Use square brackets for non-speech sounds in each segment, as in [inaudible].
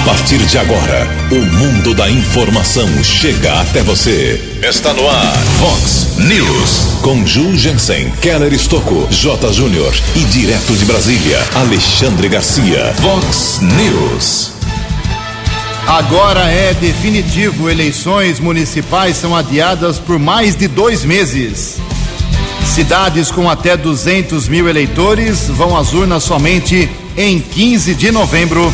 A partir de agora, o mundo da informação chega até você. Está no ar, Fox News. Com Ju Jensen, Keller Estocco, J. Júnior e direto de Brasília, Alexandre Garcia. Fox News. Agora é definitivo: eleições municipais são adiadas por mais de dois meses. Cidades com até 200 mil eleitores vão às urnas somente em 15 de novembro.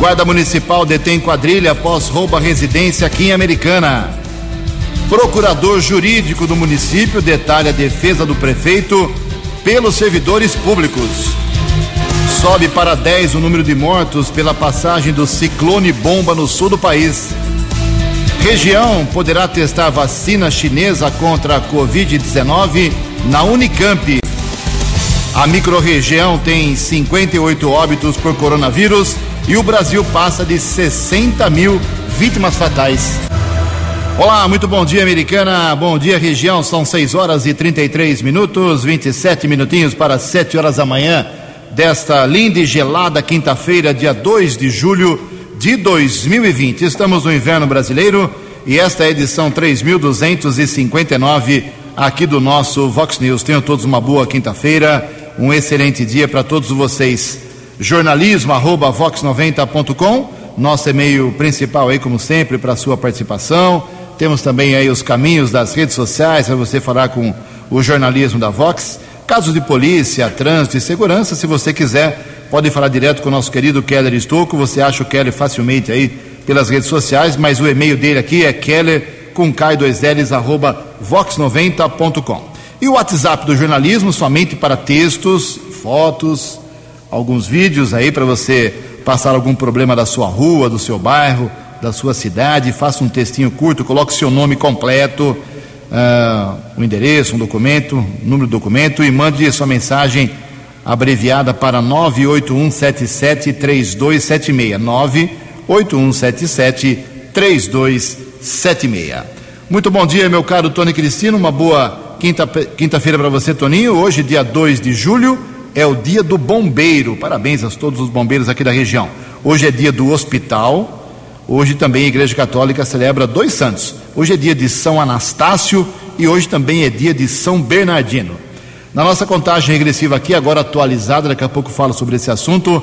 Guarda Municipal detém quadrilha após roubo à residência aqui em Americana. Procurador jurídico do município detalha a defesa do prefeito pelos servidores públicos. Sobe para 10 o número de mortos pela passagem do ciclone bomba no sul do país. Região poderá testar vacina chinesa contra a Covid-19 na Unicamp. A microrregião tem 58 óbitos por coronavírus e o Brasil passa de 60 mil vítimas fatais. Olá, muito bom dia, americana. Bom dia, região. São 6 horas e 33 minutos, 27 minutinhos para 7 horas da manhã desta linda e gelada quinta-feira, dia 2 de julho de 2020. Estamos no inverno brasileiro e esta é a edição 3259 aqui do nosso Vox News. Tenham todos uma boa quinta-feira, um excelente dia para todos vocês jornalismo arroba vox90.com, nosso e-mail principal aí, como sempre, para sua participação. Temos também aí os caminhos das redes sociais para você falar com o jornalismo da Vox. Casos de polícia, trânsito e segurança, se você quiser, pode falar direto com o nosso querido Keller Estouco. Você acha o Keller facilmente aí pelas redes sociais, mas o e-mail dele aqui é keller com K2Ls arroba vox90.com. E o WhatsApp do jornalismo somente para textos, fotos, alguns vídeos aí para você passar algum problema da sua rua, do seu bairro, da sua cidade. Faça um textinho curto, coloque seu nome completo, uh, o endereço, um documento, número do documento e mande sua mensagem abreviada para 981773276. 981773276. Muito bom dia, meu caro Tony Cristino. Uma boa quinta-feira quinta para você, Toninho. Hoje, dia 2 de julho é o dia do bombeiro. Parabéns a todos os bombeiros aqui da região. Hoje é dia do hospital. Hoje também a Igreja Católica celebra dois santos. Hoje é dia de São Anastácio e hoje também é dia de São Bernardino. Na nossa contagem regressiva aqui, agora atualizada, daqui a pouco falo sobre esse assunto.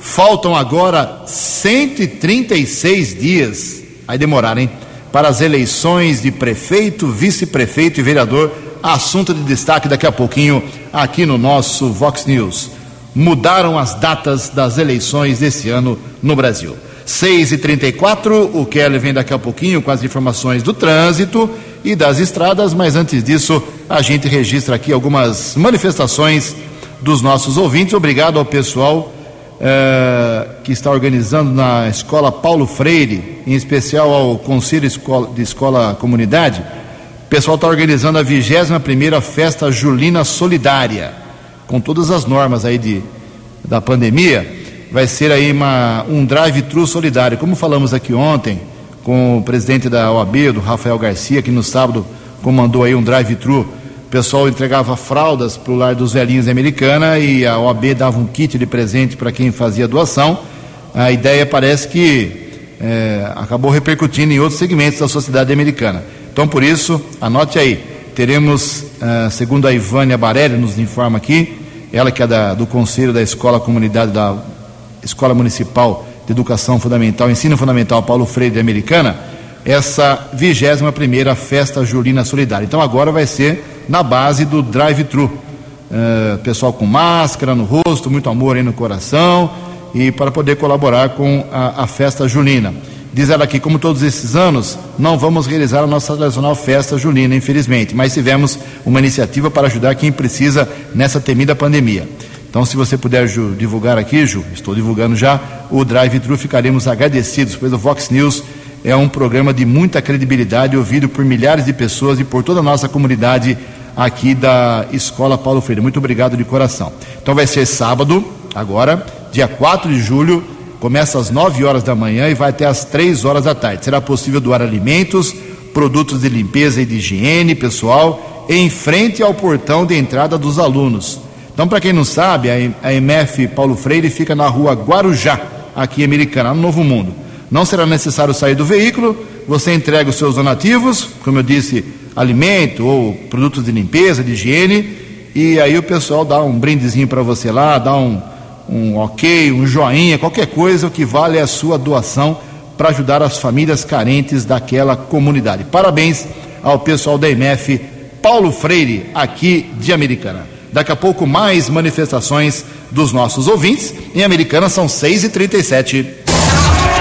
Faltam agora 136 dias, aí demoraram, hein? Para as eleições de prefeito, vice-prefeito e vereador assunto de destaque daqui a pouquinho aqui no nosso Vox News. Mudaram as datas das eleições desse ano no Brasil. 6 e 34 o Kelly vem daqui a pouquinho com as informações do trânsito e das estradas, mas antes disso a gente registra aqui algumas manifestações dos nossos ouvintes. Obrigado ao pessoal eh, que está organizando na Escola Paulo Freire, em especial ao Conselho de Escola Comunidade o pessoal está organizando a 21 Festa Julina Solidária, com todas as normas aí de, da pandemia. Vai ser aí uma, um drive-thru solidário. Como falamos aqui ontem com o presidente da OAB, do Rafael Garcia, que no sábado comandou aí um drive-thru. O pessoal entregava fraldas para o lar dos velhinhos americana e a OAB dava um kit de presente para quem fazia doação. A ideia parece que é, acabou repercutindo em outros segmentos da sociedade americana. Então, por isso, anote aí, teremos, uh, segundo a Ivânia Barelli nos informa aqui, ela que é da, do Conselho da Escola Comunidade da Escola Municipal de Educação Fundamental, Ensino Fundamental Paulo Freire Americana, essa 21 primeira Festa Julina Solidária. Então agora vai ser na base do drive-thru. Uh, pessoal com máscara no rosto, muito amor aí no coração e para poder colaborar com a, a festa julina. Diz ela aqui, como todos esses anos, não vamos realizar a nossa tradicional festa julina, infelizmente, mas tivemos uma iniciativa para ajudar quem precisa nessa temida pandemia. Então, se você puder Ju, divulgar aqui, Ju, estou divulgando já, o Drive-Thru, ficaremos agradecidos, pois o Vox News é um programa de muita credibilidade, ouvido por milhares de pessoas e por toda a nossa comunidade aqui da Escola Paulo Freire. Muito obrigado de coração. Então, vai ser sábado, agora, dia 4 de julho, Começa às 9 horas da manhã e vai até às 3 horas da tarde. Será possível doar alimentos, produtos de limpeza e de higiene pessoal em frente ao portão de entrada dos alunos. Então, para quem não sabe, a MF Paulo Freire fica na rua Guarujá, aqui em Americana, no Novo Mundo. Não será necessário sair do veículo, você entrega os seus donativos, como eu disse, alimento ou produtos de limpeza, de higiene, e aí o pessoal dá um brindezinho para você lá, dá um, um ok, um joinha, qualquer coisa, o que vale é a sua doação para ajudar as famílias carentes daquela comunidade. Parabéns ao pessoal da MF Paulo Freire, aqui de Americana. Daqui a pouco, mais manifestações dos nossos ouvintes. Em Americana são 6h37.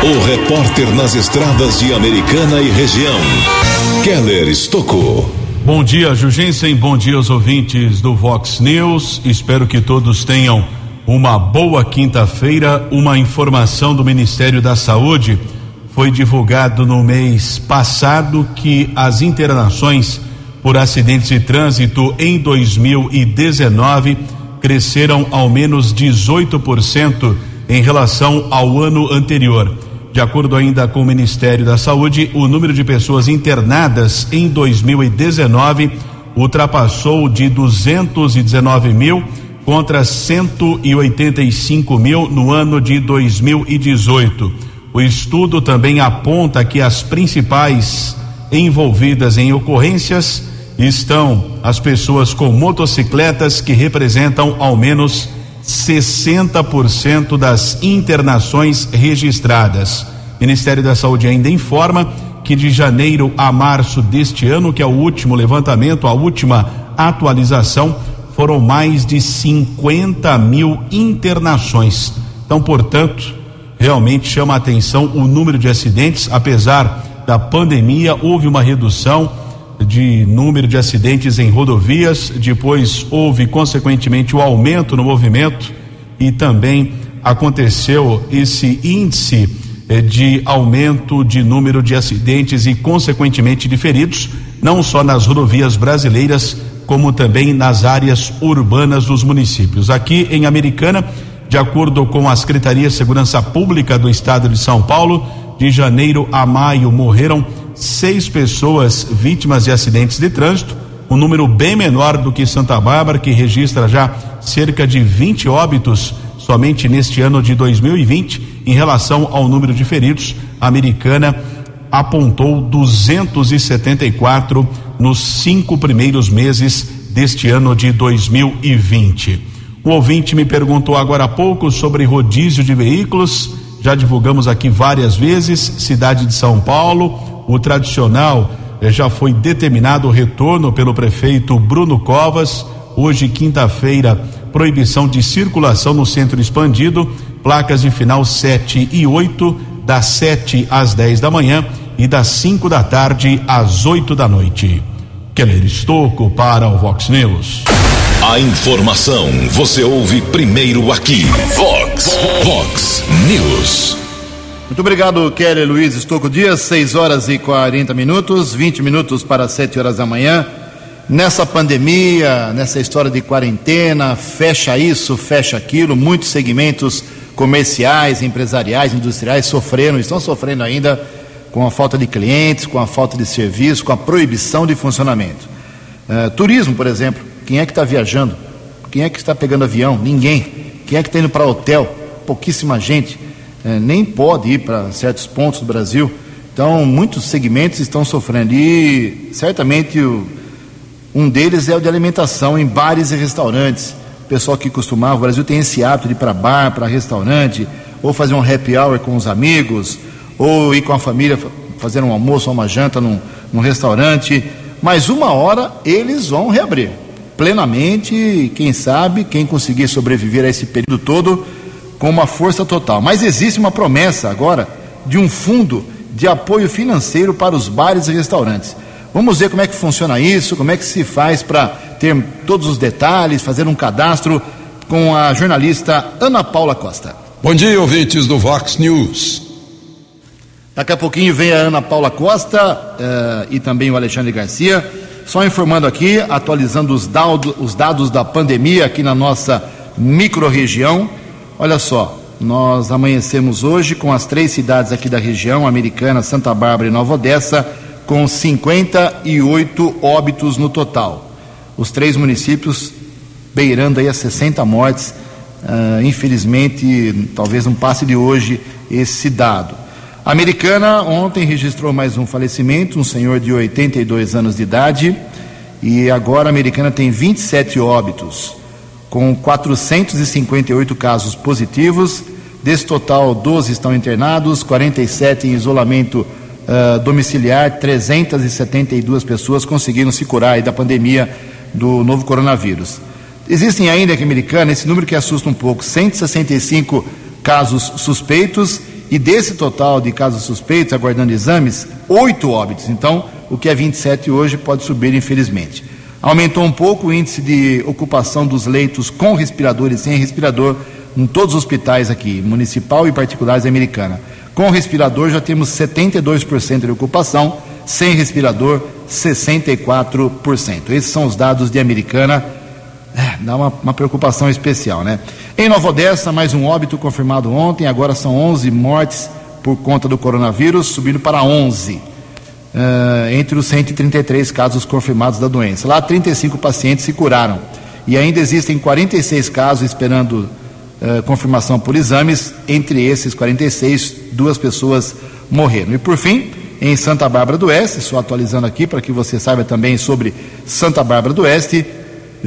O repórter nas estradas de Americana e região, Keller Estocou. Bom dia, Jugensen. Bom dia aos ouvintes do Vox News. Espero que todos tenham uma boa quinta-feira. Uma informação do Ministério da Saúde foi divulgado no mês passado que as internações por acidentes de trânsito em 2019 cresceram ao menos 18% em relação ao ano anterior. De acordo ainda com o Ministério da Saúde, o número de pessoas internadas em 2019 ultrapassou de 219 mil contra 185 mil no ano de 2018. O estudo também aponta que as principais envolvidas em ocorrências estão as pessoas com motocicletas que representam ao menos 60% das internações registradas. O Ministério da Saúde ainda informa que de janeiro a março deste ano, que é o último levantamento, a última atualização, foram mais de 50 mil internações. Então, portanto, realmente chama a atenção o número de acidentes, apesar da pandemia, houve uma redução de número de acidentes em rodovias, depois houve, consequentemente, o aumento no movimento. E também aconteceu esse índice eh, de aumento de número de acidentes e, consequentemente, de feridos, não só nas rodovias brasileiras, como também nas áreas urbanas dos municípios. Aqui em Americana, de acordo com a Secretaria de Segurança Pública do Estado de São Paulo, de janeiro a maio morreram seis pessoas vítimas de acidentes de trânsito, um número bem menor do que Santa Bárbara, que registra já cerca de 20 óbitos somente neste ano de 2020. Em relação ao número de feridos, a americana apontou 274 nos cinco primeiros meses deste ano de 2020. Um ouvinte me perguntou agora há pouco sobre rodízio de veículos. Já divulgamos aqui várias vezes, cidade de São Paulo, o tradicional eh, já foi determinado o retorno pelo prefeito Bruno Covas. Hoje, quinta-feira, proibição de circulação no centro expandido, placas de final 7 e 8, das 7 às 10 da manhã e das 5 da tarde às 8 da noite. Keller Estocco para o Vox News. A informação você ouve primeiro aqui. Vox, Vox News. Muito obrigado, Kelly Luiz Estocco Dias, 6 horas e 40 minutos, 20 minutos para 7 horas da manhã. Nessa pandemia, nessa história de quarentena, fecha isso, fecha aquilo, muitos segmentos comerciais, empresariais, industriais sofreram, estão sofrendo ainda com a falta de clientes, com a falta de serviço, com a proibição de funcionamento. Uh, turismo, por exemplo, quem é que está viajando? Quem é que está pegando avião? Ninguém. Quem é que está indo para hotel? Pouquíssima gente é, nem pode ir para certos pontos do Brasil. Então, muitos segmentos estão sofrendo. E certamente o, um deles é o de alimentação em bares e restaurantes. O pessoal que costumava, o Brasil tem esse hábito de ir para bar, para restaurante, ou fazer um happy hour com os amigos, ou ir com a família fazer um almoço ou uma janta num, num restaurante. Mas uma hora eles vão reabrir plenamente. Quem sabe, quem conseguir sobreviver a esse período todo com uma força total. Mas existe uma promessa agora de um fundo de apoio financeiro para os bares e restaurantes. Vamos ver como é que funciona isso, como é que se faz para ter todos os detalhes, fazer um cadastro com a jornalista Ana Paula Costa. Bom dia, ouvintes do Vox News. Daqui a pouquinho vem a Ana Paula Costa uh, e também o Alexandre Garcia. Só informando aqui, atualizando os, dados, os dados da pandemia aqui na nossa microrregião. Olha só, nós amanhecemos hoje com as três cidades aqui da região, Americana, Santa Bárbara e Nova Odessa, com 58 óbitos no total. Os três municípios beirando aí a 60 mortes Uh, infelizmente, talvez não passe de hoje esse dado. A americana ontem registrou mais um falecimento, um senhor de 82 anos de idade, e agora a americana tem 27 óbitos, com 458 casos positivos. Desse total, 12 estão internados, 47 em isolamento uh, domiciliar, 372 pessoas conseguiram se curar da pandemia do novo coronavírus. Existem ainda aqui Americana esse número que assusta um pouco: 165 casos suspeitos e desse total de casos suspeitos, aguardando exames, oito óbitos. Então, o que é 27 hoje pode subir, infelizmente. Aumentou um pouco o índice de ocupação dos leitos com respirador e sem respirador em todos os hospitais aqui, municipal e particulares da Americana. Com respirador já temos 72% de ocupação, sem respirador 64%. Esses são os dados de Americana é, dá uma, uma, preocupação especial, né? Em Nova Odessa, mais um óbito confirmado ontem, agora são 11 mortes por conta do coronavírus, subindo para 11, uh, é, entre os 133 casos confirmados da doença. Lá, 35 pacientes se curaram. E ainda existem 46 casos esperando uh, confirmação por exames. Entre esses 46, duas pessoas morreram. E por fim, em Santa Bárbara do Oeste, só atualizando aqui para que você saiba também sobre Santa Bárbara do Oeste,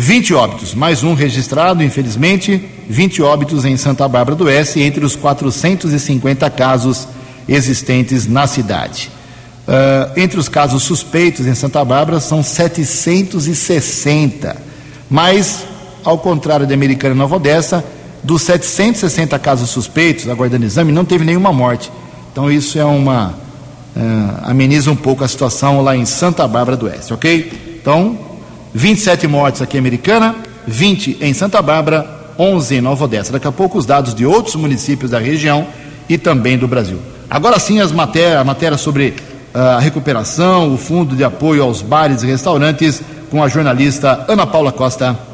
20 óbitos, mais um registrado, infelizmente, 20 óbitos em Santa Bárbara do Oeste, entre os 450 casos existentes na cidade. Uh, entre os casos suspeitos em Santa Bárbara são 760, mas, ao contrário da Americana e Nova Odessa, dos 760 casos suspeitos, aguardando exame, não teve nenhuma morte. Então, isso é uma. Uh, ameniza um pouco a situação lá em Santa Bárbara do Oeste, ok? Então, 27 mortes aqui em Americana, 20 em Santa Bárbara, 11 em Nova Odessa. Daqui a pouco os dados de outros municípios da região e também do Brasil. Agora sim as matérias, a matéria sobre ah, a recuperação, o fundo de apoio aos bares e restaurantes, com a jornalista Ana Paula Costa.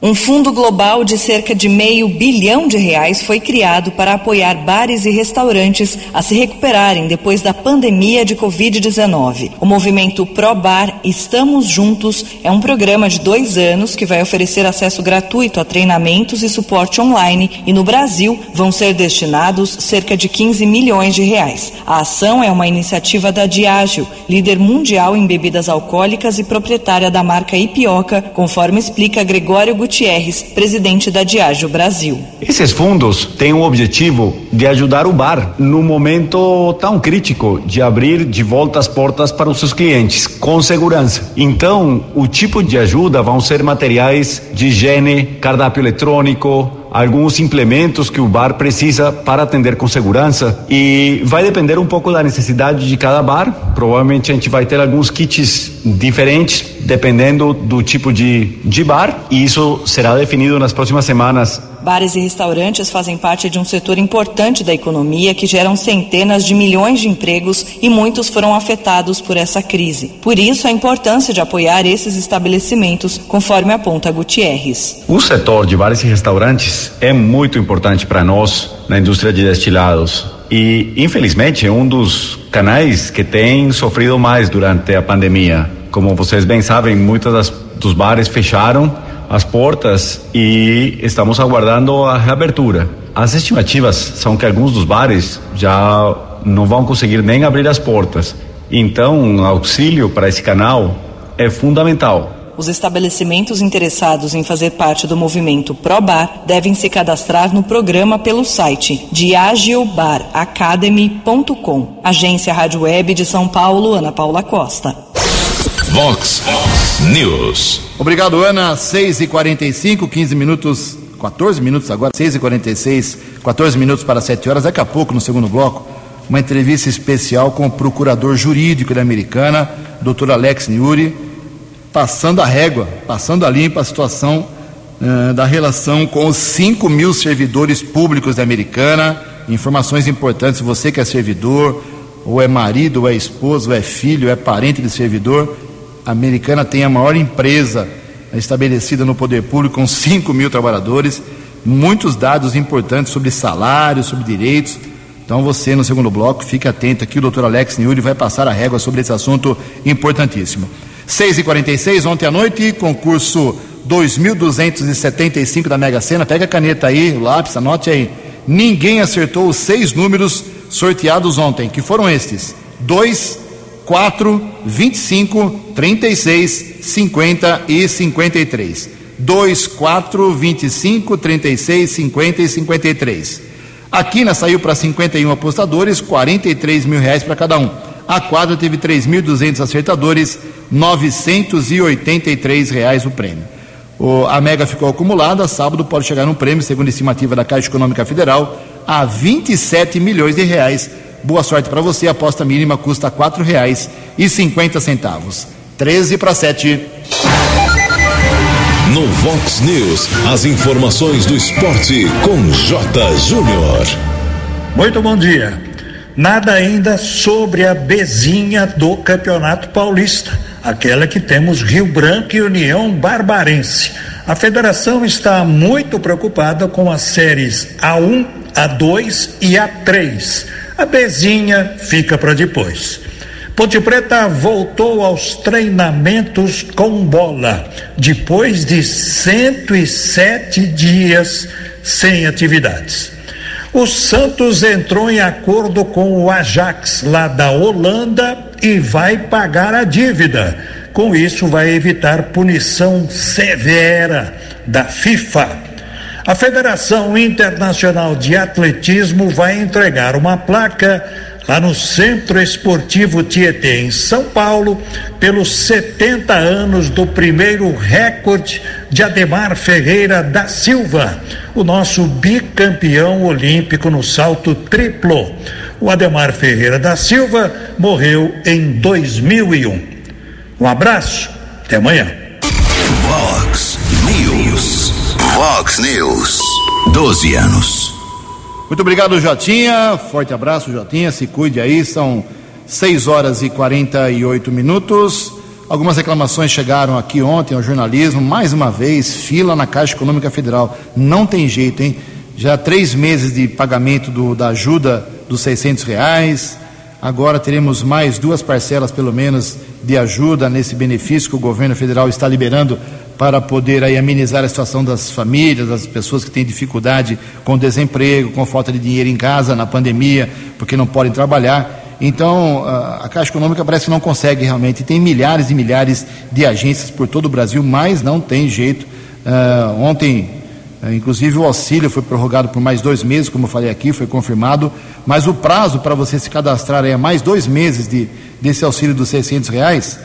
Um fundo global de cerca de meio bilhão de reais foi criado para apoiar bares e restaurantes a se recuperarem depois da pandemia de Covid-19. O movimento ProBar Estamos Juntos é um programa de dois anos que vai oferecer acesso gratuito a treinamentos e suporte online e no Brasil vão ser destinados cerca de 15 milhões de reais. A ação é uma iniciativa da Diageo, líder mundial em bebidas alcoólicas e proprietária da marca Ipioca, conforme explica Gregório Gutierrez, presidente da Diageo Brasil. Esses fundos têm o objetivo de ajudar o bar no momento tão crítico de abrir de volta as portas para os seus clientes com segurança. Então, o tipo de ajuda vão ser materiais de higiene, cardápio eletrônico, alguns implementos que o bar precisa para atender com segurança e vai depender um pouco da necessidade de cada bar. Provavelmente a gente vai ter alguns kits diferentes dependendo do tipo de, de bar e isso será definido nas próximas semanas Bares e restaurantes fazem parte de um setor importante da economia que geram centenas de milhões de empregos e muitos foram afetados por essa crise. Por isso, a importância de apoiar esses estabelecimentos, conforme aponta Gutierrez. O setor de bares e restaurantes é muito importante para nós na indústria de destilados. E, infelizmente, é um dos canais que tem sofrido mais durante a pandemia. Como vocês bem sabem, muitos dos bares fecharam as portas e estamos aguardando a reabertura. As estimativas são que alguns dos bares já não vão conseguir nem abrir as portas. Então, um auxílio para esse canal é fundamental. Os estabelecimentos interessados em fazer parte do movimento ProBar devem se cadastrar no programa pelo site diagilbaracademy.com. Agência Rádio Web de São Paulo, Ana Paula Costa. Vox News. Obrigado, Ana. 6 e 45 15 minutos, 14 minutos agora, 6 e 46 14 minutos para 7 horas. Daqui a pouco, no segundo bloco, uma entrevista especial com o procurador jurídico da Americana, Dr. Alex Niuri, passando a régua, passando a limpa a situação uh, da relação com os 5 mil servidores públicos da Americana. Informações importantes, você que é servidor, ou é marido, ou é esposo, ou é filho, ou é parente de servidor, americana tem a maior empresa estabelecida no poder público, com 5 mil trabalhadores, muitos dados importantes sobre salários, sobre direitos. Então você, no segundo bloco, fique atento aqui, o doutor Alex Niuri vai passar a régua sobre esse assunto importantíssimo. 6h46, ontem à noite, concurso 2.275 da Mega Sena. Pega a caneta aí, o lápis, anote aí. Ninguém acertou os seis números sorteados ontem, que foram estes: 2, 4, 25, 36, 50 e 53. 2, 4, 25, 36, 50 e 53. A quina saiu para 51 apostadores, 43 mil reais para cada um. A quadra teve 3.200 acertadores, 983 reais o prêmio. O, a Mega ficou acumulada, sábado pode chegar um prêmio, segundo a estimativa da Caixa Econômica Federal, a 27 milhões de reais. Boa sorte para você, a aposta mínima custa R$ reais e cinquenta centavos. 13 para 7. No Vox News, as informações do esporte com J. Júnior. Muito bom dia. Nada ainda sobre a bezinha do Campeonato Paulista, aquela que temos Rio Branco e União Barbarense. A federação está muito preocupada com as séries A1, A2 e A3. A bezinha fica para depois. Ponte Preta voltou aos treinamentos com bola, depois de 107 dias sem atividades. O Santos entrou em acordo com o Ajax, lá da Holanda, e vai pagar a dívida. Com isso, vai evitar punição severa da FIFA. A Federação Internacional de Atletismo vai entregar uma placa lá no Centro Esportivo Tietê, em São Paulo, pelos 70 anos do primeiro recorde de Ademar Ferreira da Silva, o nosso bicampeão olímpico no salto triplo. O Ademar Ferreira da Silva morreu em 2001. Um abraço, até amanhã. Vox News. 12 anos. Muito obrigado, Jotinha. Forte abraço, Jotinha. Se cuide aí. São 6 horas e 48 minutos. Algumas reclamações chegaram aqui ontem ao jornalismo. Mais uma vez, fila na Caixa Econômica Federal. Não tem jeito, hein? Já três meses de pagamento do, da ajuda dos 600 reais. Agora teremos mais duas parcelas, pelo menos, de ajuda nesse benefício que o governo federal está liberando para poder aí amenizar a situação das famílias, das pessoas que têm dificuldade com desemprego, com falta de dinheiro em casa, na pandemia, porque não podem trabalhar. Então, a Caixa Econômica parece que não consegue realmente. Tem milhares e milhares de agências por todo o Brasil, mas não tem jeito. Uh, ontem, uh, inclusive, o auxílio foi prorrogado por mais dois meses, como eu falei aqui, foi confirmado. Mas o prazo para você se cadastrar é mais dois meses de, desse auxílio dos 600 reais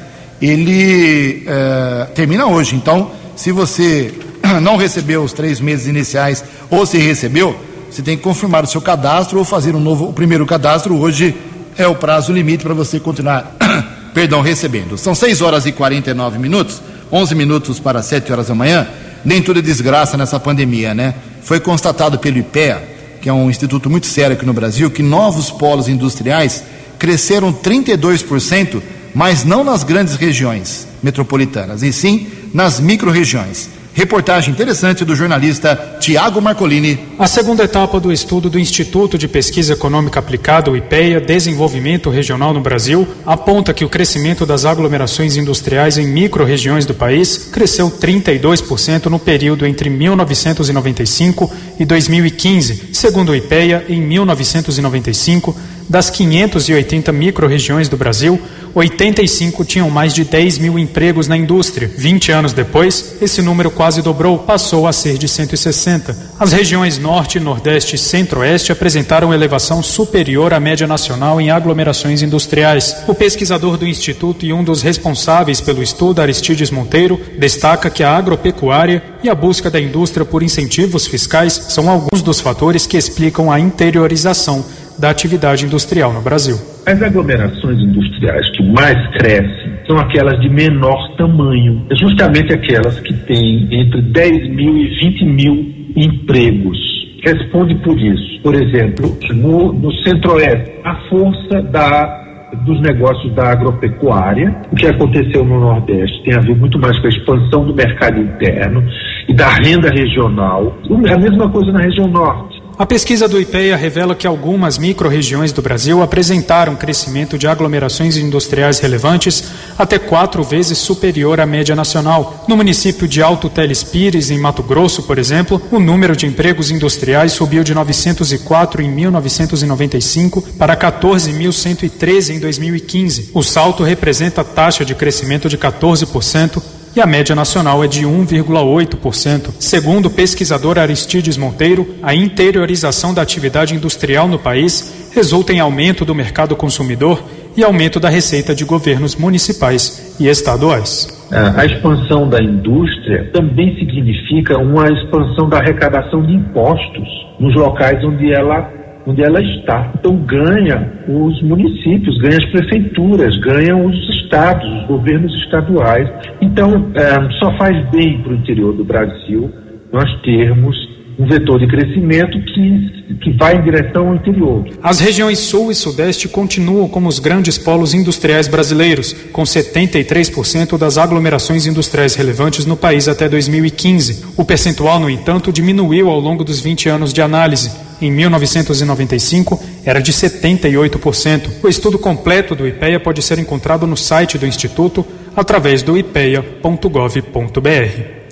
ele é, termina hoje. Então, se você [clears throat] não recebeu os três meses iniciais ou se recebeu, você tem que confirmar o seu cadastro ou fazer um novo, o primeiro cadastro. Hoje é o prazo limite para você continuar, [clears throat] perdão, recebendo. São 6 horas e 49 minutos, 11 minutos para 7 horas da manhã. Nem tudo é desgraça nessa pandemia, né? Foi constatado pelo IPEA, que é um instituto muito sério aqui no Brasil, que novos polos industriais cresceram 32% mas não nas grandes regiões metropolitanas, e sim nas micro-regiões. Reportagem interessante do jornalista Tiago Marcolini. A segunda etapa do estudo do Instituto de Pesquisa Econômica Aplicada, o IPEA, Desenvolvimento Regional no Brasil, aponta que o crescimento das aglomerações industriais em micro-regiões do país cresceu 32% no período entre 1995 e 2015. Segundo o IPEA, em 1995, das 580 micro-regiões do Brasil, 85 tinham mais de 10 mil empregos na indústria. 20 anos depois, esse número quase dobrou, passou a ser de 160. As regiões Norte, Nordeste e Centro-Oeste apresentaram elevação superior à média nacional em aglomerações industriais. O pesquisador do Instituto e um dos responsáveis pelo estudo, Aristides Monteiro, destaca que a agropecuária e a busca da indústria por incentivos fiscais são alguns dos fatores que explicam a interiorização da atividade industrial no Brasil. As aglomerações industriais que mais crescem são aquelas de menor tamanho, é justamente aquelas que têm entre 10 mil e 20 mil empregos. Responde por isso. Por exemplo, no, no Centro-Oeste, a força da dos negócios da agropecuária. O que aconteceu no Nordeste tem a ver muito mais com a expansão do mercado interno e da renda regional. A mesma coisa na região Norte A pesquisa do IPEA revela que algumas micro-regiões do Brasil apresentaram crescimento de aglomerações industriais relevantes até quatro vezes superior à média nacional. No município de Alto Teles Pires, em Mato Grosso, por exemplo, o número de empregos industriais subiu de 904 em 1995 para 14.113 em 2015. O salto representa taxa de crescimento de 14% e a média nacional é de 1,8%. Segundo o pesquisador Aristides Monteiro, a interiorização da atividade industrial no país resulta em aumento do mercado consumidor e aumento da receita de governos municipais e estaduais. A expansão da indústria também significa uma expansão da arrecadação de impostos nos locais onde ela onde ela está. Então ganha os municípios, ganha as prefeituras, ganham os estados, os governos estaduais. Então é, só faz bem para o interior do Brasil nós termos um vetor de crescimento que, que vai em direção ao interior. As regiões Sul e Sudeste continuam como os grandes polos industriais brasileiros, com 73% das aglomerações industriais relevantes no país até 2015. O percentual, no entanto, diminuiu ao longo dos 20 anos de análise. Em 1995, era de 78%. O estudo completo do IPEA pode ser encontrado no site do Instituto através do ipeia.gov.br.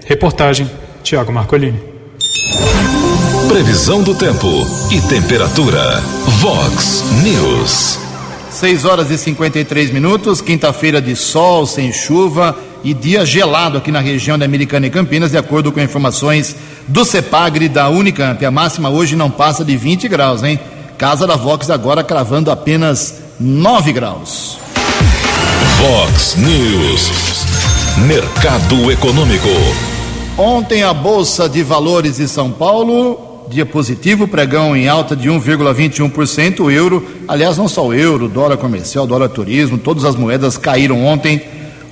Reportagem Tiago Marcolini. Previsão do tempo e temperatura. Vox News. 6 horas e 53 minutos, quinta-feira de sol, sem chuva e dia gelado aqui na região da Americana e Campinas, de acordo com informações do CEPAGRE da Unicamp. A máxima hoje não passa de 20 graus, hein? Casa da Vox agora cravando apenas 9 graus. Vox News. Mercado Econômico. Ontem a Bolsa de Valores de São Paulo dia positivo, pregão em alta de 1,21%. O euro, aliás, não só o euro, dólar comercial, dólar turismo, todas as moedas caíram ontem.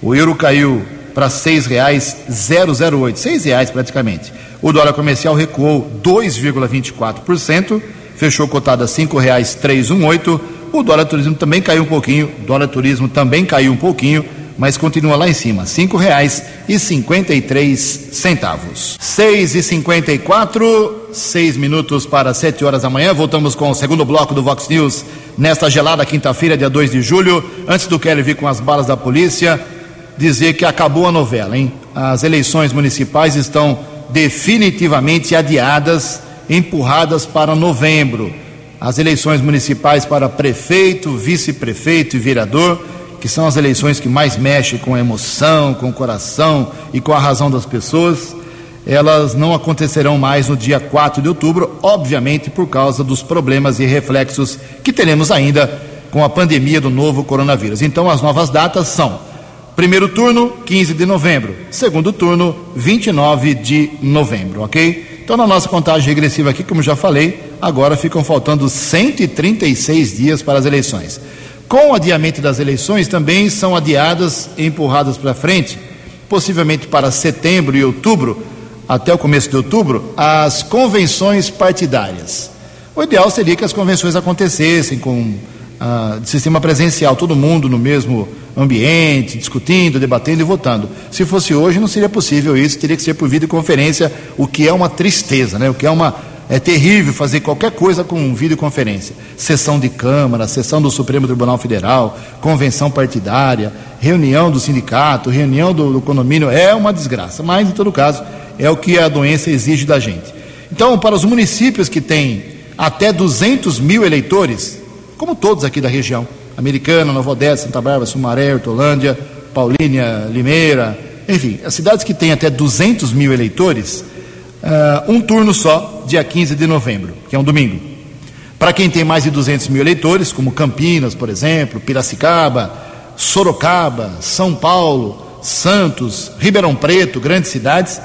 O euro caiu para R$ 6,008, R$ reais praticamente. O dólar comercial recuou 2,24%, fechou cotado a R$ 5,318. O dólar turismo também caiu um pouquinho, o dólar turismo também caiu um pouquinho mas continua lá em cima, reais e cinquenta e três centavos. Seis e cinquenta e quatro, seis minutos para sete horas da manhã, voltamos com o segundo bloco do Vox News nesta gelada quinta-feira, dia 2 de julho, antes do Kelly vir com as balas da polícia, dizer que acabou a novela, hein? As eleições municipais estão definitivamente adiadas, empurradas para novembro. As eleições municipais para prefeito, vice-prefeito e vereador que são as eleições que mais mexem com a emoção, com o coração e com a razão das pessoas, elas não acontecerão mais no dia 4 de outubro, obviamente por causa dos problemas e reflexos que teremos ainda com a pandemia do novo coronavírus. Então, as novas datas são: primeiro turno, 15 de novembro, segundo turno, 29 de novembro, ok? Então, na nossa contagem regressiva aqui, como já falei, agora ficam faltando 136 dias para as eleições. Com o adiamento das eleições, também são adiadas e empurradas para frente, possivelmente para setembro e outubro, até o começo de outubro, as convenções partidárias. O ideal seria que as convenções acontecessem com ah, sistema presencial, todo mundo no mesmo ambiente, discutindo, debatendo e votando. Se fosse hoje, não seria possível isso, teria que ser por videoconferência, o que é uma tristeza, né? o que é uma é terrível fazer qualquer coisa com videoconferência. Sessão de Câmara, sessão do Supremo Tribunal Federal, convenção partidária, reunião do sindicato, reunião do, do condomínio. É uma desgraça, mas, em todo caso, é o que a doença exige da gente. Então, para os municípios que têm até 200 mil eleitores, como todos aqui da região, Americana, Nova Odessa, Santa Bárbara, Sumaré, Hortolândia, Paulínia, Limeira, enfim, as cidades que têm até 200 mil eleitores, uh, um turno só, dia 15 de novembro, que é um domingo. Para quem tem mais de 200 mil eleitores, como Campinas, por exemplo, Piracicaba, Sorocaba, São Paulo, Santos, Ribeirão Preto, grandes cidades,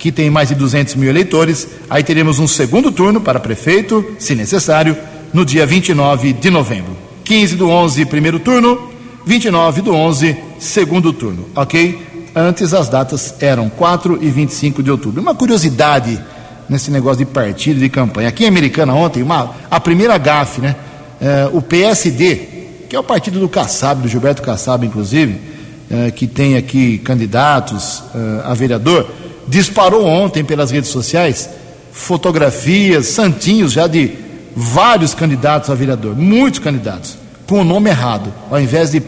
que tem mais de 200 mil eleitores, aí teremos um segundo turno para prefeito, se necessário, no dia 29 de novembro. 15 do 11, primeiro turno, 29 do 11, segundo turno, ok? Antes as datas eram 4 e 25 de outubro. Uma curiosidade nesse negócio de partido, de campanha. Aqui em Americana ontem, uma, a primeira gafe, né? É, o PSD, que é o partido do Kassab, do Gilberto Kassab, inclusive, é, que tem aqui candidatos é, a vereador, disparou ontem pelas redes sociais fotografias, santinhos já de vários candidatos a vereador, muitos candidatos, com o nome errado. Ao invés de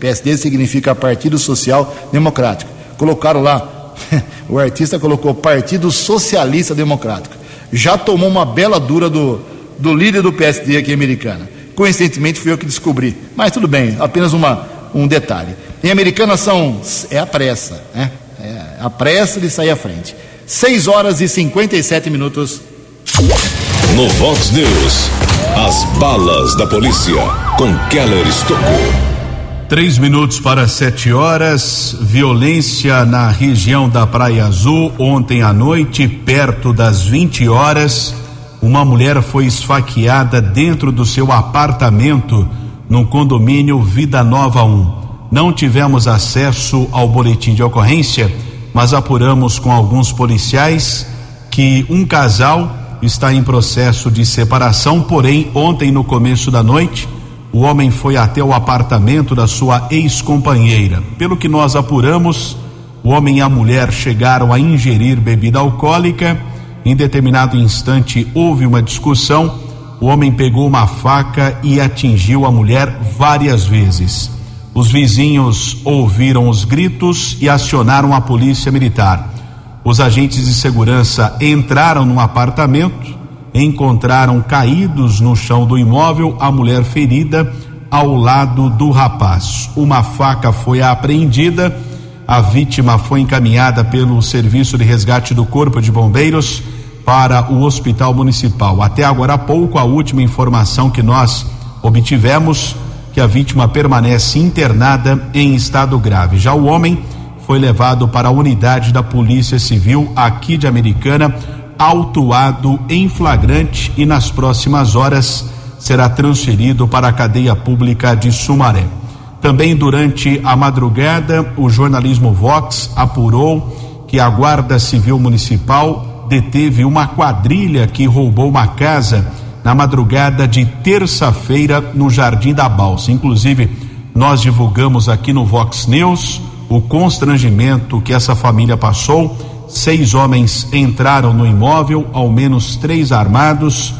PSD significa Partido Social Democrático. Colocaram lá, [laughs] o artista colocou Partido Socialista Democrático. Já tomou uma bela dura do, do líder do PSD aqui americana. Coincidentemente fui eu que descobri. Mas tudo bem, apenas uma, um detalhe. Em Americana são. É a pressa, né? É a pressa de sair à frente. 6 horas e 57 minutos. No Vox News, as balas da polícia com Keller Estocou. Três minutos para sete horas. Violência na região da Praia Azul. Ontem à noite, perto das 20 horas, uma mulher foi esfaqueada dentro do seu apartamento no condomínio Vida Nova 1. Não tivemos acesso ao boletim de ocorrência, mas apuramos com alguns policiais que um casal está em processo de separação, porém, ontem no começo da noite o homem foi até o apartamento da sua ex-companheira. Pelo que nós apuramos, o homem e a mulher chegaram a ingerir bebida alcoólica. Em determinado instante houve uma discussão. O homem pegou uma faca e atingiu a mulher várias vezes. Os vizinhos ouviram os gritos e acionaram a polícia militar. Os agentes de segurança entraram no apartamento encontraram caídos no chão do imóvel a mulher ferida ao lado do rapaz. Uma faca foi apreendida, a vítima foi encaminhada pelo Serviço de Resgate do Corpo de Bombeiros para o Hospital Municipal. Até agora há pouco, a última informação que nós obtivemos que a vítima permanece internada em estado grave. Já o homem foi levado para a unidade da Polícia Civil aqui de Americana autuado em flagrante e nas próximas horas será transferido para a cadeia pública de Sumaré. Também durante a madrugada, o jornalismo Vox apurou que a Guarda Civil Municipal deteve uma quadrilha que roubou uma casa na madrugada de terça-feira no Jardim da Balsa. Inclusive, nós divulgamos aqui no Vox News o constrangimento que essa família passou Seis homens entraram no imóvel, ao menos três armados.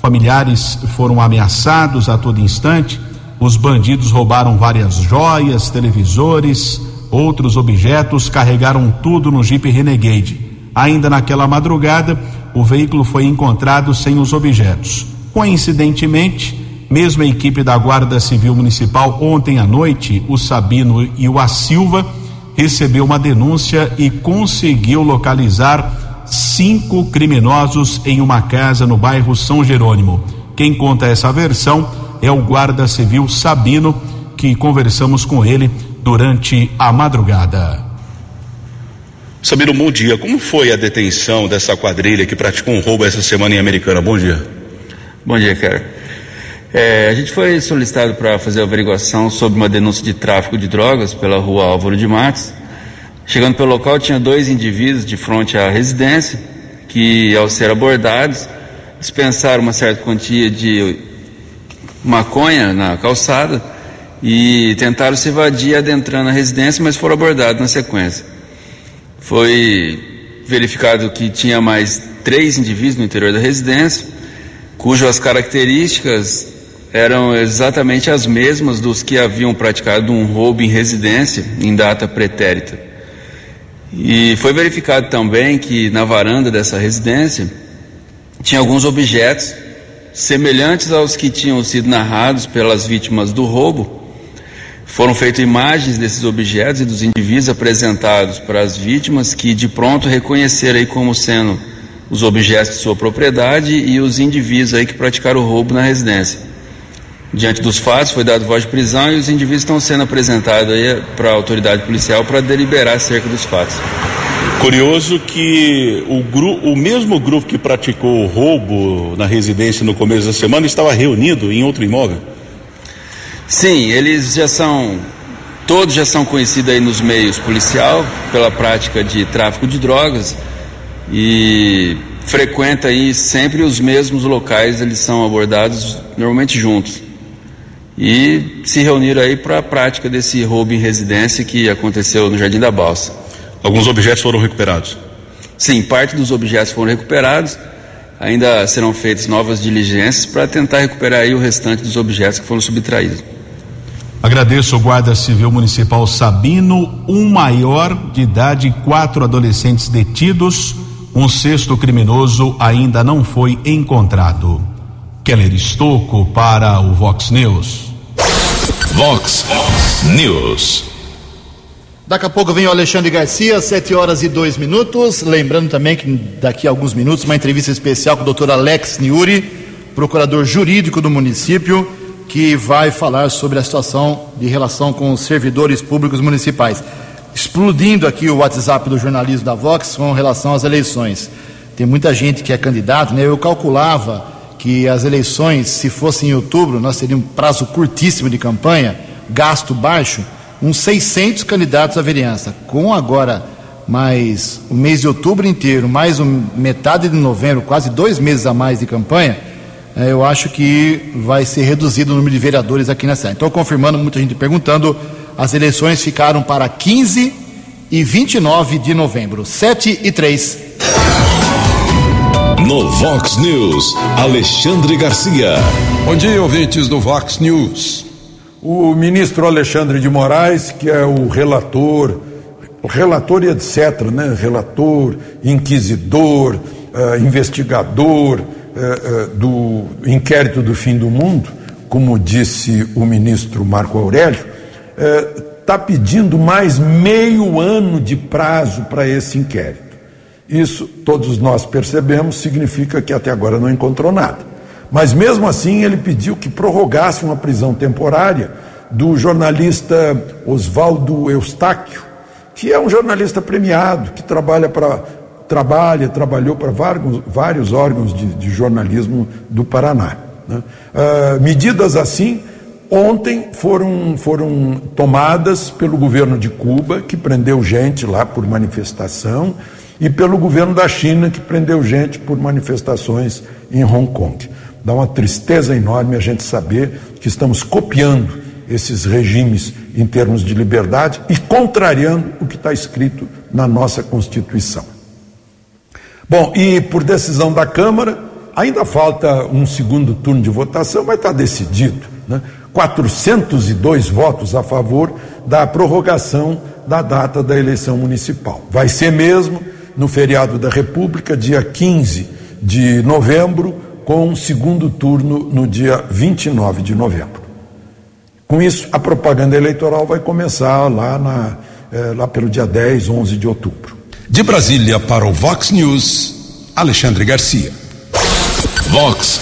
Familiares foram ameaçados a todo instante. Os bandidos roubaram várias joias, televisores, outros objetos, carregaram tudo no Jeep Renegade. Ainda naquela madrugada, o veículo foi encontrado sem os objetos. Coincidentemente, mesmo a equipe da Guarda Civil Municipal ontem à noite, o Sabino e o A Silva recebeu uma denúncia e conseguiu localizar cinco criminosos em uma casa no bairro São Jerônimo. Quem conta essa versão é o guarda civil Sabino, que conversamos com ele durante a madrugada. Sabino, bom dia. Como foi a detenção dessa quadrilha que praticou um roubo essa semana em Americana? Bom dia. Bom dia, cara. É, a gente foi solicitado para fazer averiguação sobre uma denúncia de tráfico de drogas pela rua Álvaro de Matos. Chegando pelo local, tinha dois indivíduos de frente à residência que, ao ser abordados, dispensaram uma certa quantia de maconha na calçada e tentaram se evadir adentrando a residência, mas foram abordados na sequência. Foi verificado que tinha mais três indivíduos no interior da residência, cujas características eram exatamente as mesmas dos que haviam praticado um roubo em residência em data pretérita. E foi verificado também que na varanda dessa residência tinha alguns objetos semelhantes aos que tinham sido narrados pelas vítimas do roubo. Foram feitas imagens desses objetos e dos indivíduos apresentados para as vítimas que de pronto reconheceram aí como sendo os objetos de sua propriedade e os indivíduos aí que praticaram o roubo na residência. Diante dos fatos, foi dado voz de prisão e os indivíduos estão sendo apresentados para a autoridade policial para deliberar acerca dos fatos. Curioso que o, gru, o mesmo grupo que praticou o roubo na residência no começo da semana estava reunido em outro imóvel. Sim, eles já são, todos já são conhecidos aí nos meios policial pela prática de tráfico de drogas e frequenta aí sempre os mesmos locais, eles são abordados normalmente juntos e se reuniram aí para a prática desse roubo em residência que aconteceu no Jardim da Balsa. Alguns objetos foram recuperados? Sim, parte dos objetos foram recuperados. Ainda serão feitas novas diligências para tentar recuperar aí o restante dos objetos que foram subtraídos. Agradeço o Guarda Civil Municipal Sabino, um maior de idade, quatro adolescentes detidos, um sexto criminoso ainda não foi encontrado. Keller Estocco para o Vox News. Vox News. Daqui a pouco vem o Alexandre Garcia, 7 horas e 2 minutos. Lembrando também que daqui a alguns minutos, uma entrevista especial com o doutor Alex Niuri, procurador jurídico do município, que vai falar sobre a situação de relação com os servidores públicos municipais. Explodindo aqui o WhatsApp do jornalismo da Vox com relação às eleições. Tem muita gente que é candidato, né? Eu calculava que as eleições, se fossem em outubro, nós teríamos um prazo curtíssimo de campanha, gasto baixo uns 600 candidatos à vereança. Com agora mais o mês de outubro inteiro, mais um, metade de novembro, quase dois meses a mais de campanha, eh, eu acho que vai ser reduzido o número de vereadores aqui na cidade. Então, confirmando, muita gente perguntando, as eleições ficaram para 15 e 29 de novembro, 7 e 3. No Vox News, Alexandre Garcia. Bom dia, ouvintes do Vox News. O ministro Alexandre de Moraes, que é o relator, relator e etc., né? Relator, inquisidor, uh, investigador uh, uh, do inquérito do fim do mundo, como disse o ministro Marco Aurélio, está pedindo mais meio ano de prazo para esse inquérito. Isso, todos nós percebemos, significa que até agora não encontrou nada. Mas mesmo assim, ele pediu que prorrogasse uma prisão temporária do jornalista Oswaldo Eustáquio, que é um jornalista premiado, que trabalha para trabalha, trabalhou para vários, vários órgãos de, de, jornalismo do Paraná. Né? Uh, medidas assim ontem foram, foram tomadas pelo governo de Cuba, que prendeu gente lá por manifestação, e pelo governo da China, que prendeu gente por manifestações em Hong Kong. Dá uma tristeza enorme a gente saber que estamos copiando esses regimes em termos de liberdade e contrariando o que está escrito na nossa Constituição. Bom, e por decisão da Câmara, ainda falta um segundo turno de votação, mas está decidido. Né? 402 votos a favor da prorrogação da data da eleição municipal. Vai ser mesmo no feriado da República, dia 15 de novembro, com um segundo turno no dia 29 de novembro. Com isso, a propaganda eleitoral vai começar lá, na, eh, lá pelo dia 10, 11 de outubro. De Brasília para o Vox News, Alexandre Garcia. Vox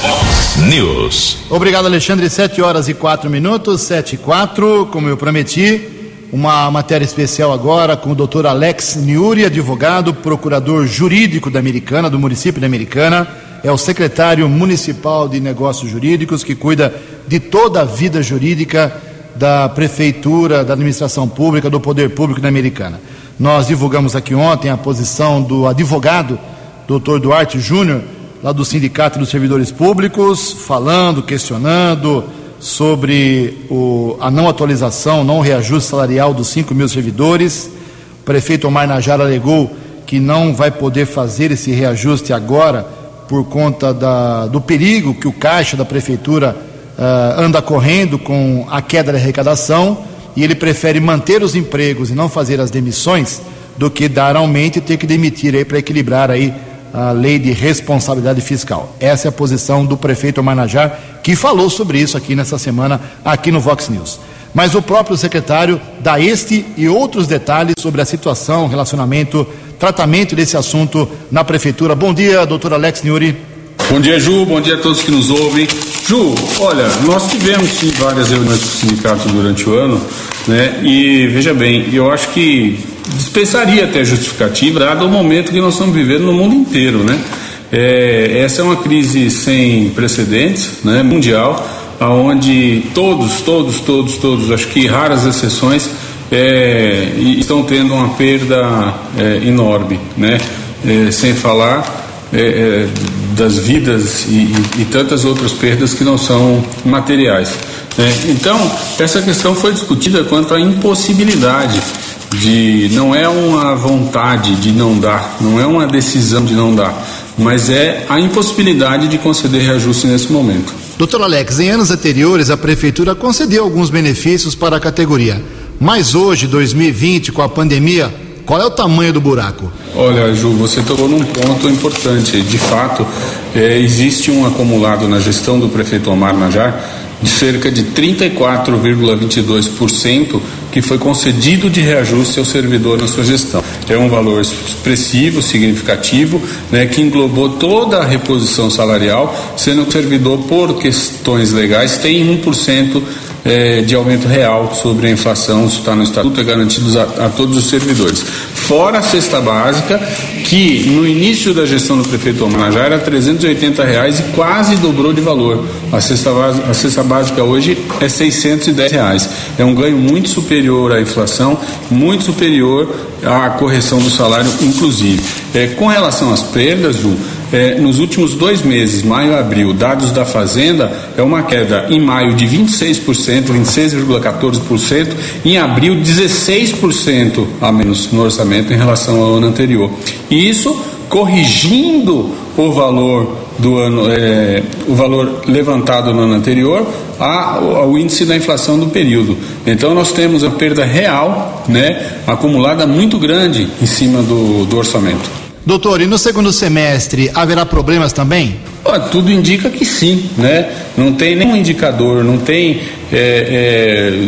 News. Obrigado, Alexandre. 7 horas e 4 minutos, 7 e 4, como eu prometi. Uma matéria especial agora com o doutor Alex Niuri, advogado, procurador jurídico da Americana, do município da Americana é o secretário municipal de negócios jurídicos que cuida de toda a vida jurídica da prefeitura, da administração pública, do poder público da Americana. Nós divulgamos aqui ontem a posição do advogado, doutor Duarte Júnior, lá do Sindicato dos Servidores Públicos, falando, questionando sobre o, a não atualização, não reajuste salarial dos 5 mil servidores. O prefeito Omar Najara alegou que não vai poder fazer esse reajuste agora por conta da, do perigo que o caixa da prefeitura uh, anda correndo com a queda da arrecadação e ele prefere manter os empregos e não fazer as demissões do que dar aumento e ter que demitir aí para equilibrar aí a lei de responsabilidade fiscal. Essa é a posição do prefeito Manajar, que falou sobre isso aqui nessa semana, aqui no Vox News. Mas o próprio secretário dá este e outros detalhes sobre a situação, relacionamento tratamento desse assunto na prefeitura. Bom dia, doutor Alex Niuri. Bom dia, Ju. Bom dia a todos que nos ouvem. Ju, olha, nós tivemos sim várias reuniões com o sindicato durante o ano, né? E veja bem, eu acho que dispensaria até justificativa, dado o momento que nós estamos vivendo no mundo inteiro, né? É, essa é uma crise sem precedentes, né? Mundial, aonde todos, todos, todos, todos, acho que raras exceções é, estão tendo uma perda é, enorme, né? É, sem falar é, é, das vidas e, e, e, tantas outras perdas que não são materiais. Né? Então, essa questão foi discutida quanto à impossibilidade de não é uma vontade de não dar, não é uma decisão de não dar, mas é a impossibilidade de conceder reajuste nesse momento. Doutor Alex, em anos anteriores a prefeitura concedeu alguns benefícios para a categoria, mas hoje, 2020, com a pandemia, qual é o tamanho do buraco? Olha, Ju, você tocou num ponto importante. De fato, é, existe um acumulado na gestão do prefeito Omar Najar de cerca de 34,22% que foi concedido de reajuste ao servidor na sua gestão. É um valor expressivo, significativo, né, que englobou toda a reposição salarial, sendo que o servidor, por questões legais, tem 1% é, de aumento real sobre a inflação, isso está no estatuto, é garantido a, a, todos os servidores. Fora a cesta básica, que no início da gestão do prefeito Omanajá era 380 reais e quase dobrou de valor. A cesta, a cesta básica hoje é 610 reais. É um ganho muito superior à inflação, muito superior à correção do salário, inclusive. É, com relação às perdas, Ju, é, nos últimos dois meses, maio e abril, dados da Fazenda, é uma queda em maio de 26%, 26,14%, em abril 16% a menos no orçamento em relação ao ano anterior. E isso corrigindo o valor do ano, é, o valor levantado no ano anterior ao índice da inflação do período. Então nós temos a perda real, né, acumulada muito grande em cima do, do orçamento. Doutor, e no segundo semestre haverá problemas também? Tudo indica que sim, né? Não tem nenhum indicador, não tem é,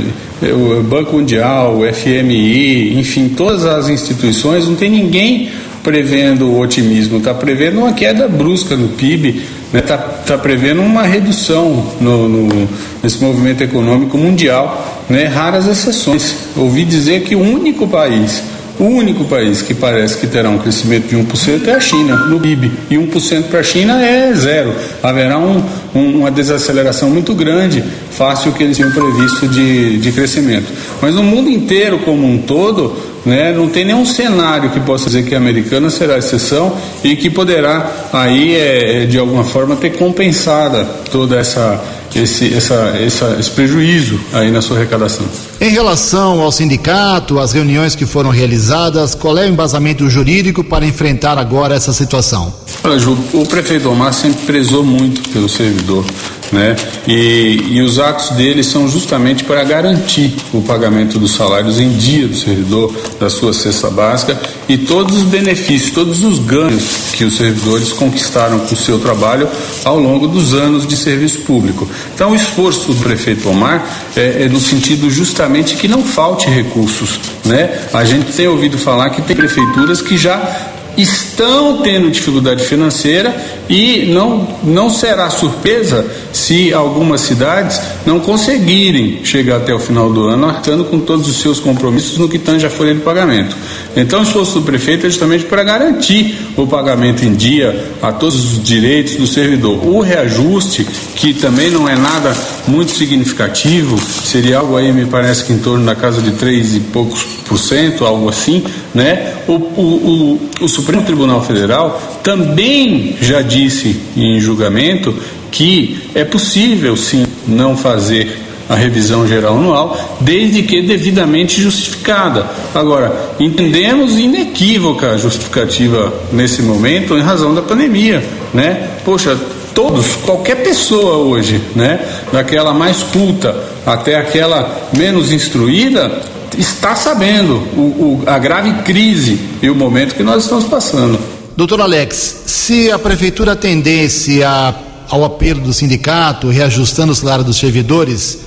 é, o Banco Mundial, o FMI, enfim, todas as instituições, não tem ninguém prevendo otimismo, está prevendo uma queda brusca no PIB, está né? Tá, tá prevendo uma redução no, no, nesse movimento econômico mundial, né? raras exceções. Ouvi dizer que o único país o único país que parece que terá um crescimento de 1% é a China, no PIB. E 1% para a China é zero. Haverá um, um, uma desaceleração muito grande, face ao que eles tinham previsto de, de crescimento. Mas no mundo inteiro, como um todo, né, não tem nenhum cenário que possa dizer que a americana será a exceção e que poderá aí, é, de alguma forma, ter compensada toda essa esse, essa, essa, esse prejuízo aí na sua arrecadação. Em relação ao sindicato, as reuniões que foram realizadas, qual é o embasamento jurídico para enfrentar agora essa situação? Olha, Ju, o prefeito Omar sempre prezou muito pelo servidor, né? E, e os atos dele são justamente para garantir o pagamento dos salários em dia do servidor, da sua cesta básica e todos os benefícios, todos os ganhos que os servidores conquistaram com o seu trabalho ao longo dos anos de serviço público. Então, o esforço do prefeito Omar é, é no sentido justamente que não falte recursos, né? A gente tem ouvido falar que tem prefeituras que já estão tendo dificuldade financeira e não, não será surpresa se algumas cidades não conseguirem chegar até o final do ano arcando com todos os seus compromissos no que tange a folha de pagamento. Então, o esforço do prefeito é justamente para garantir o pagamento em dia a todos os direitos do servidor. O reajuste, que também não é nada muito significativo, seria algo aí, me parece que em torno da casa de três e poucos por cento, algo assim, né? O, o, o, o Supremo Tribunal Federal também já disse em julgamento que é possível sim não fazer a revisão geral anual, desde que devidamente justificada. Agora, entendemos inequívoca a justificativa nesse momento em razão da pandemia, né? Poxa, todos, qualquer pessoa hoje, né, daquela mais culta até aquela menos instruída, está sabendo o, o, a grave crise e o momento que nós estamos passando. Doutor Alex, se a prefeitura atendesse a, ao apelo do sindicato, reajustando o salário dos servidores,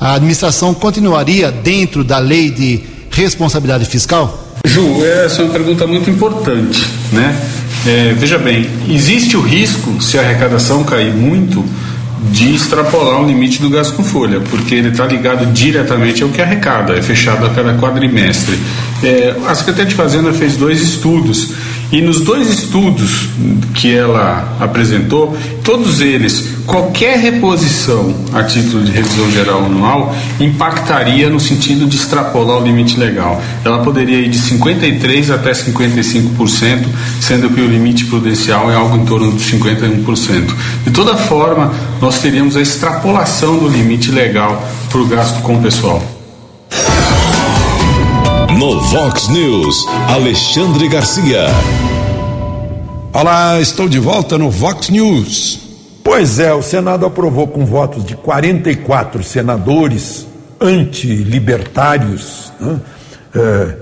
a administração continuaria dentro da lei de responsabilidade fiscal? Ju, essa é uma pergunta muito importante, né? É, veja bem, existe o risco, se a arrecadação cair muito, de extrapolar o limite do gasto com folha, porque ele está ligado diretamente ao que arrecada, é fechado a cada quadrimestre. É, a Secretaria de Fazenda fez dois estudos e nos dois estudos que ela apresentou, todos eles, qualquer reposição a título de revisão geral anual impactaria no sentido de extrapolar o limite legal. Ela poderia ir de 53% até 55%, sendo que o limite prudencial é algo em torno de 51%. De toda forma, nós teríamos a extrapolação do limite legal para o gasto com o pessoal. No Vox News, Alexandre Garcia. Olá, estou de volta no Vox News. Pois é, o Senado aprovou com votos de 44 senadores antilibertários. Né? É,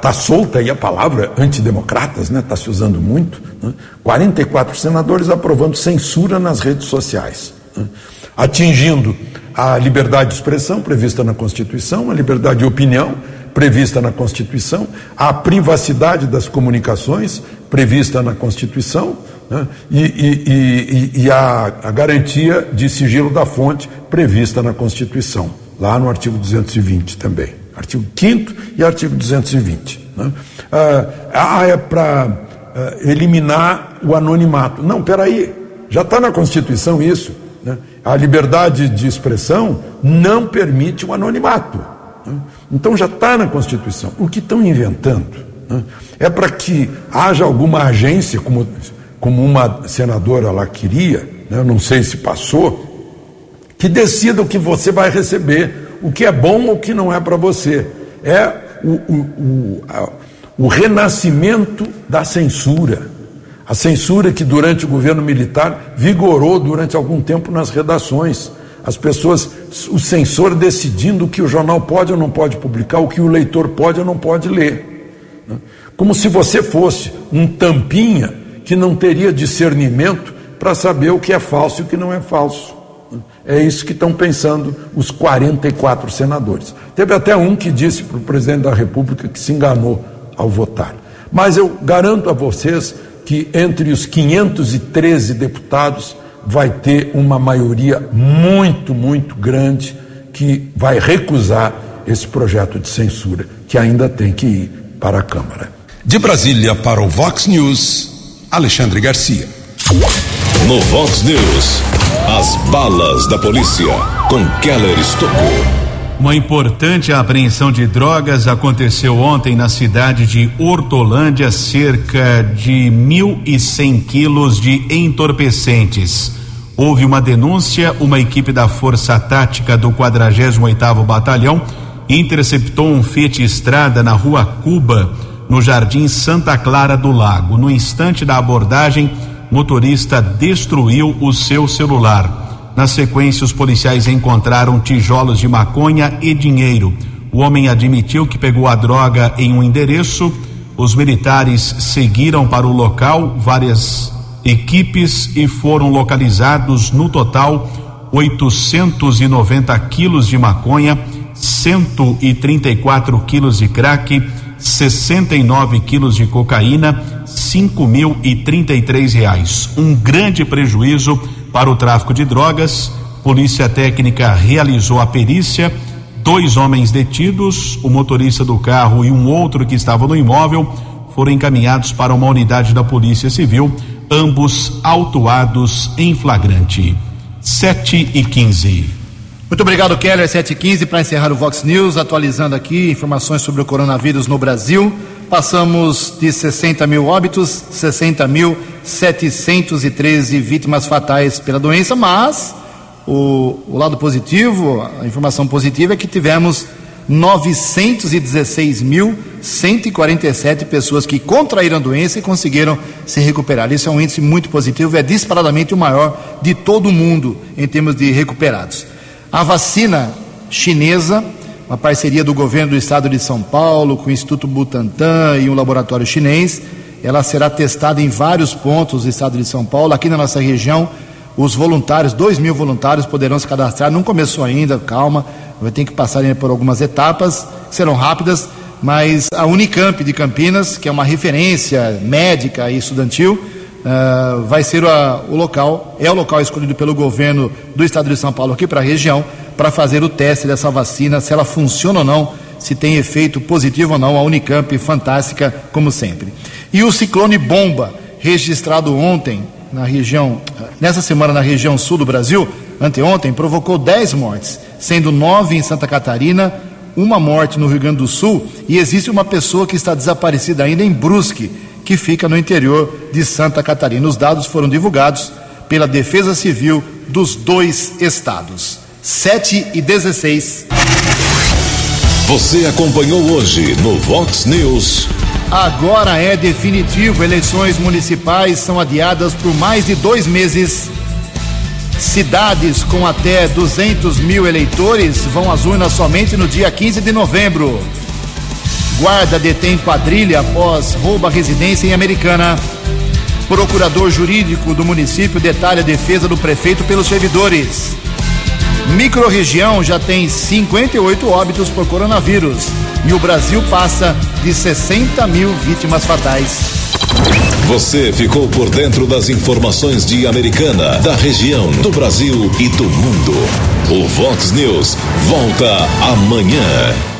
tá solta aí a palavra antidemocratas, né? Está se usando muito. Né? 44 senadores aprovando censura nas redes sociais, né? atingindo a liberdade de expressão prevista na Constituição, a liberdade de opinião prevista na Constituição, a privacidade das comunicações prevista na Constituição né? e, e, e, e a, a garantia de sigilo da fonte prevista na Constituição, lá no artigo 220 também. Artigo 5 e artigo 220. Né? Ah, ah, é para ah, eliminar o anonimato. Não, peraí, já está na Constituição isso. Né? A liberdade de expressão não permite o anonimato. Né? Então já está na Constituição. O que estão inventando né? é para que haja alguma agência, como, como uma senadora lá queria, né? não sei se passou, que decida o que você vai receber o que é bom ou o que não é para você. É o, o, o, a, o renascimento da censura. A censura que durante o governo militar vigorou durante algum tempo nas redações. As pessoas, o censor decidindo o que o jornal pode ou não pode publicar, o que o leitor pode ou não pode ler. Né? Como se você fosse um tampinha que não teria discernimento para saber o que é falso e o que não é falso. É isso que estão pensando os 44 senadores. Teve até um que disse para o presidente da República que se enganou ao votar. Mas eu garanto a vocês que entre os 513 deputados vai ter uma maioria muito, muito grande que vai recusar esse projeto de censura, que ainda tem que ir para a Câmara. De Brasília para o Vox News, Alexandre Garcia. No Vox News, as balas da polícia com Keller Estocou. Uma importante apreensão de drogas aconteceu ontem na cidade de Hortolândia, cerca de 1.100 quilos de entorpecentes. Houve uma denúncia, uma equipe da Força Tática do 48º Batalhão interceptou um Fiat Estrada na rua Cuba, no Jardim Santa Clara do Lago. No instante da abordagem, motorista destruiu o seu celular. Na sequência, os policiais encontraram tijolos de maconha e dinheiro. O homem admitiu que pegou a droga em um endereço. Os militares seguiram para o local, várias equipes e foram localizados no total 890 quilos de maconha, 134 quilos de crack, 69 quilos de cocaína, cinco mil e trinta e três reais. Um grande prejuízo para o tráfico de drogas. Polícia Técnica realizou a perícia. Dois homens detidos, o motorista do carro e um outro que estava no imóvel, foram encaminhados para uma unidade da Polícia Civil, ambos autuados em flagrante. Sete e quinze. Muito obrigado, Keller. 715 para encerrar o Vox News, atualizando aqui informações sobre o coronavírus no Brasil. Passamos de 60 mil óbitos, 60 mil 713 vítimas fatais pela doença, mas o, o lado positivo, a informação positiva é que tivemos 916.147 pessoas que contraíram a doença e conseguiram se recuperar. Isso é um índice muito positivo, é disparadamente o maior de todo o mundo em termos de recuperados. A vacina chinesa uma parceria do governo do estado de São Paulo com o Instituto Butantan e um laboratório chinês. Ela será testada em vários pontos do estado de São Paulo. Aqui na nossa região, os voluntários, dois mil voluntários, poderão se cadastrar. Não começou ainda, calma, vai ter que passar por algumas etapas, que serão rápidas, mas a Unicamp de Campinas, que é uma referência médica e estudantil, uh, vai ser a, o local, é o local escolhido pelo governo do estado de São Paulo aqui para a região para fazer o teste dessa vacina, se ela funciona ou não, se tem efeito positivo ou não. A Unicamp, fantástica, como sempre. E o ciclone bomba, registrado ontem na região, nessa semana na região sul do Brasil, anteontem, provocou 10 mortes, sendo nove em Santa Catarina, uma morte no Rio Grande do Sul, e existe uma pessoa que está desaparecida ainda em Brusque, que fica no interior de Santa Catarina. Os dados foram divulgados pela Defesa Civil dos dois estados. 7 e 16. Você acompanhou hoje no Vox News. Agora é definitivo: eleições municipais são adiadas por mais de dois meses. Cidades com até 200 mil eleitores vão às urnas somente no dia 15 de novembro. Guarda detém quadrilha após rouba residência em Americana. Procurador jurídico do município detalha a defesa do prefeito pelos servidores. Microrregião já tem 58 óbitos por coronavírus e o Brasil passa de 60 mil vítimas fatais. Você ficou por dentro das informações de Americana, da região, do Brasil e do mundo. O Vox News volta amanhã.